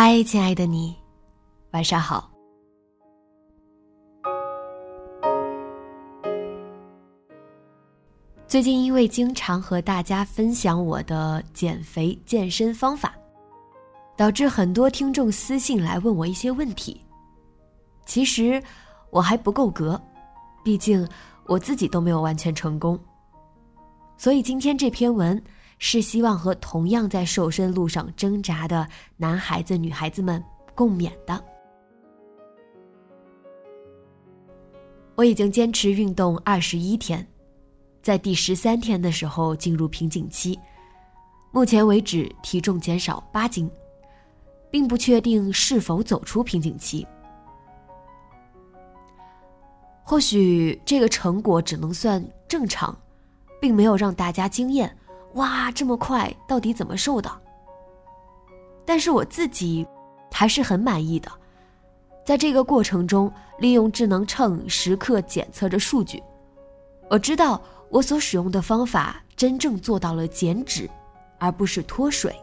嗨，亲爱的你，晚上好。最近因为经常和大家分享我的减肥健身方法，导致很多听众私信来问我一些问题。其实我还不够格，毕竟我自己都没有完全成功。所以今天这篇文。是希望和同样在瘦身路上挣扎的男孩子、女孩子们共勉的。我已经坚持运动二十一天，在第十三天的时候进入瓶颈期，目前为止体重减少八斤，并不确定是否走出瓶颈期。或许这个成果只能算正常，并没有让大家惊艳。哇，这么快，到底怎么瘦的？但是我自己还是很满意的。在这个过程中，利用智能秤时刻检测着数据，我知道我所使用的方法真正做到了减脂，而不是脱水。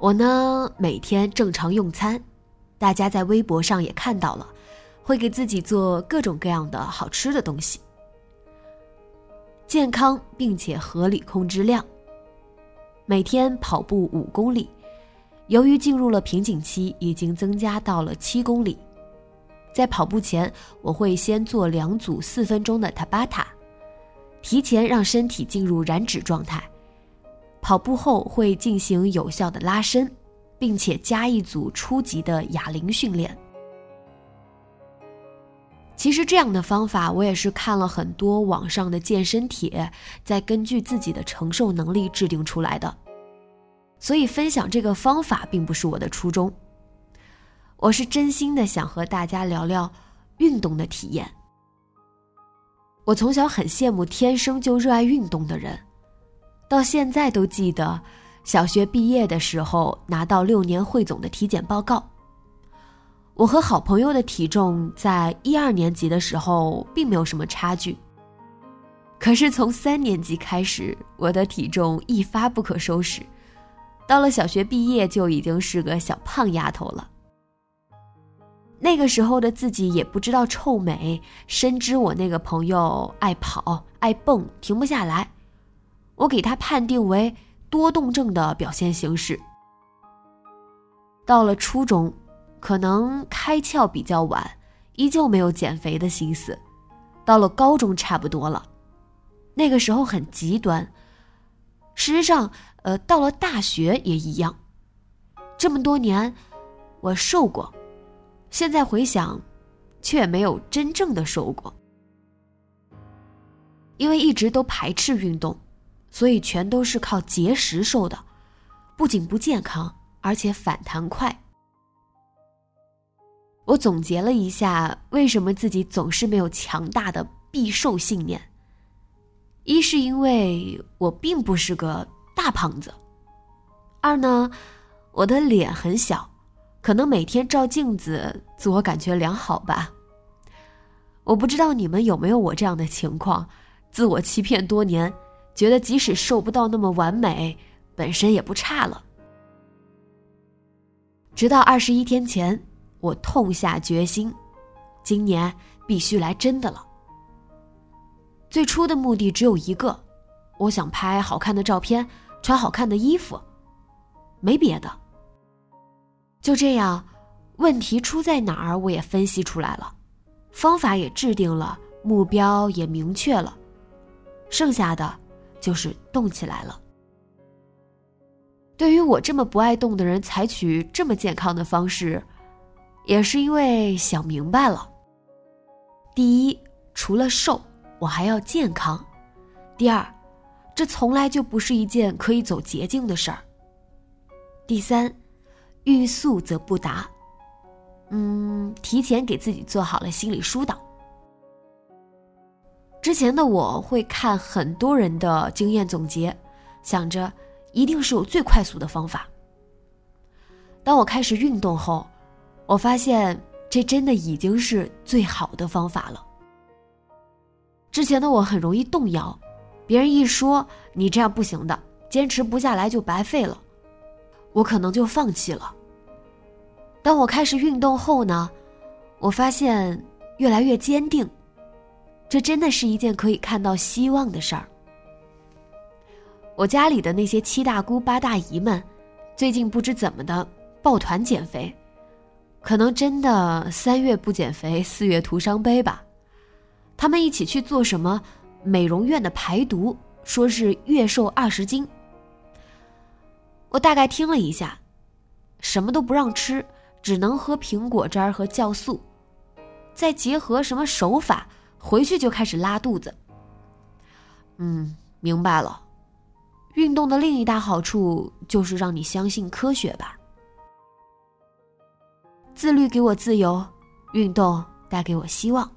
我呢，每天正常用餐，大家在微博上也看到了，会给自己做各种各样的好吃的东西。健康并且合理控制量。每天跑步五公里，由于进入了瓶颈期，已经增加到了七公里。在跑步前，我会先做两组四分钟的塔巴塔，提前让身体进入燃脂状态。跑步后会进行有效的拉伸，并且加一组初级的哑铃训练。其实这样的方法，我也是看了很多网上的健身帖，再根据自己的承受能力制定出来的。所以分享这个方法并不是我的初衷，我是真心的想和大家聊聊运动的体验。我从小很羡慕天生就热爱运动的人，到现在都记得小学毕业的时候拿到六年汇总的体检报告。我和好朋友的体重在一二年级的时候并没有什么差距，可是从三年级开始，我的体重一发不可收拾，到了小学毕业就已经是个小胖丫头了。那个时候的自己也不知道臭美，深知我那个朋友爱跑爱蹦，停不下来，我给他判定为多动症的表现形式。到了初中。可能开窍比较晚，依旧没有减肥的心思。到了高中差不多了，那个时候很极端。事实上，呃，到了大学也一样。这么多年，我瘦过，现在回想，却没有真正的瘦过。因为一直都排斥运动，所以全都是靠节食瘦的，不仅不健康，而且反弹快。我总结了一下，为什么自己总是没有强大的必瘦信念。一是因为我并不是个大胖子，二呢，我的脸很小，可能每天照镜子自我感觉良好吧。我不知道你们有没有我这样的情况，自我欺骗多年，觉得即使瘦不到那么完美，本身也不差了。直到二十一天前，我痛下决心，今年必须来真的了。最初的目的只有一个，我想拍好看的照片，穿好看的衣服，没别的。就这样，问题出在哪儿，我也分析出来了，方法也制定了，目标也明确了，剩下的就是动起来了。对于我这么不爱动的人，采取这么健康的方式，也是因为想明白了。第一，除了瘦，我还要健康；第二，这从来就不是一件可以走捷径的事儿；第三，欲速则不达。嗯，提前给自己做好了心理疏导。之前的我会看很多人的经验总结，想着。一定是有最快速的方法。当我开始运动后，我发现这真的已经是最好的方法了。之前的我很容易动摇，别人一说你这样不行的，坚持不下来就白费了，我可能就放弃了。当我开始运动后呢，我发现越来越坚定，这真的是一件可以看到希望的事儿。我家里的那些七大姑八大姨们，最近不知怎么的抱团减肥，可能真的三月不减肥，四月徒伤悲吧。他们一起去做什么美容院的排毒，说是月瘦二十斤。我大概听了一下，什么都不让吃，只能喝苹果汁儿和酵素，再结合什么手法，回去就开始拉肚子。嗯，明白了。运动的另一大好处就是让你相信科学吧。自律给我自由，运动带给我希望。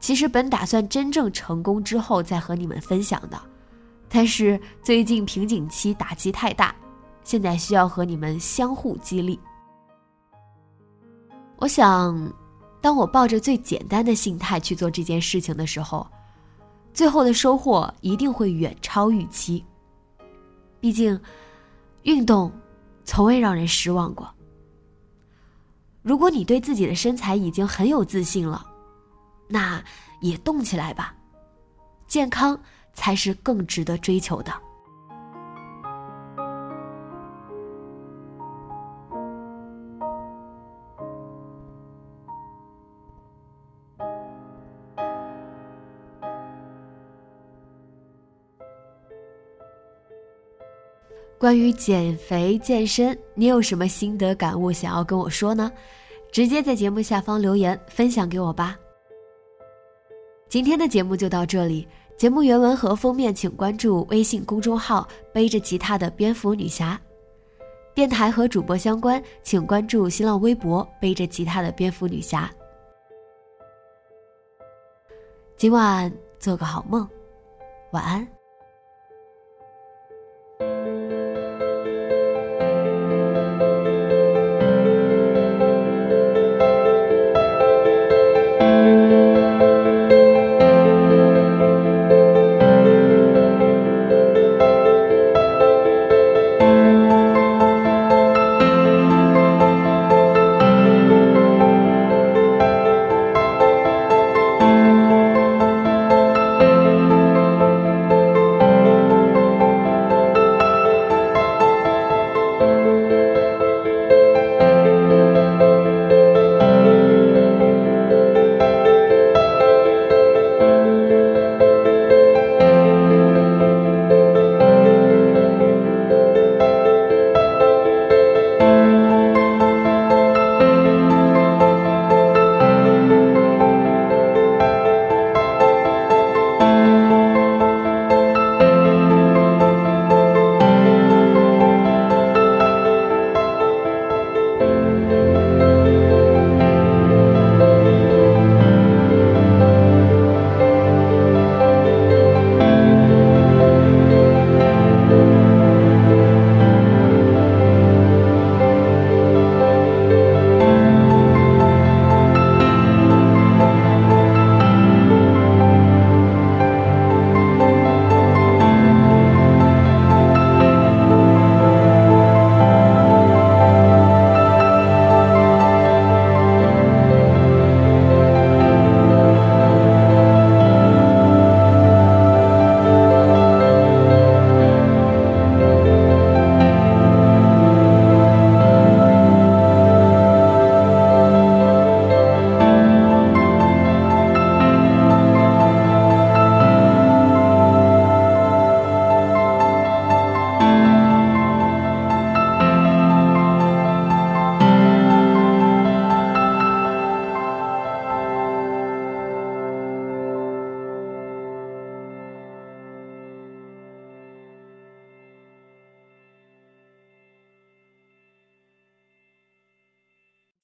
其实本打算真正成功之后再和你们分享的，但是最近瓶颈期打击太大，现在需要和你们相互激励。我想，当我抱着最简单的心态去做这件事情的时候。最后的收获一定会远超预期。毕竟，运动从未让人失望过。如果你对自己的身材已经很有自信了，那也动起来吧。健康才是更值得追求的。关于减肥健身，你有什么心得感悟想要跟我说呢？直接在节目下方留言分享给我吧。今天的节目就到这里，节目原文和封面请关注微信公众号“背着吉他的蝙蝠女侠”，电台和主播相关请关注新浪微博“背着吉他的蝙蝠女侠”。今晚做个好梦，晚安。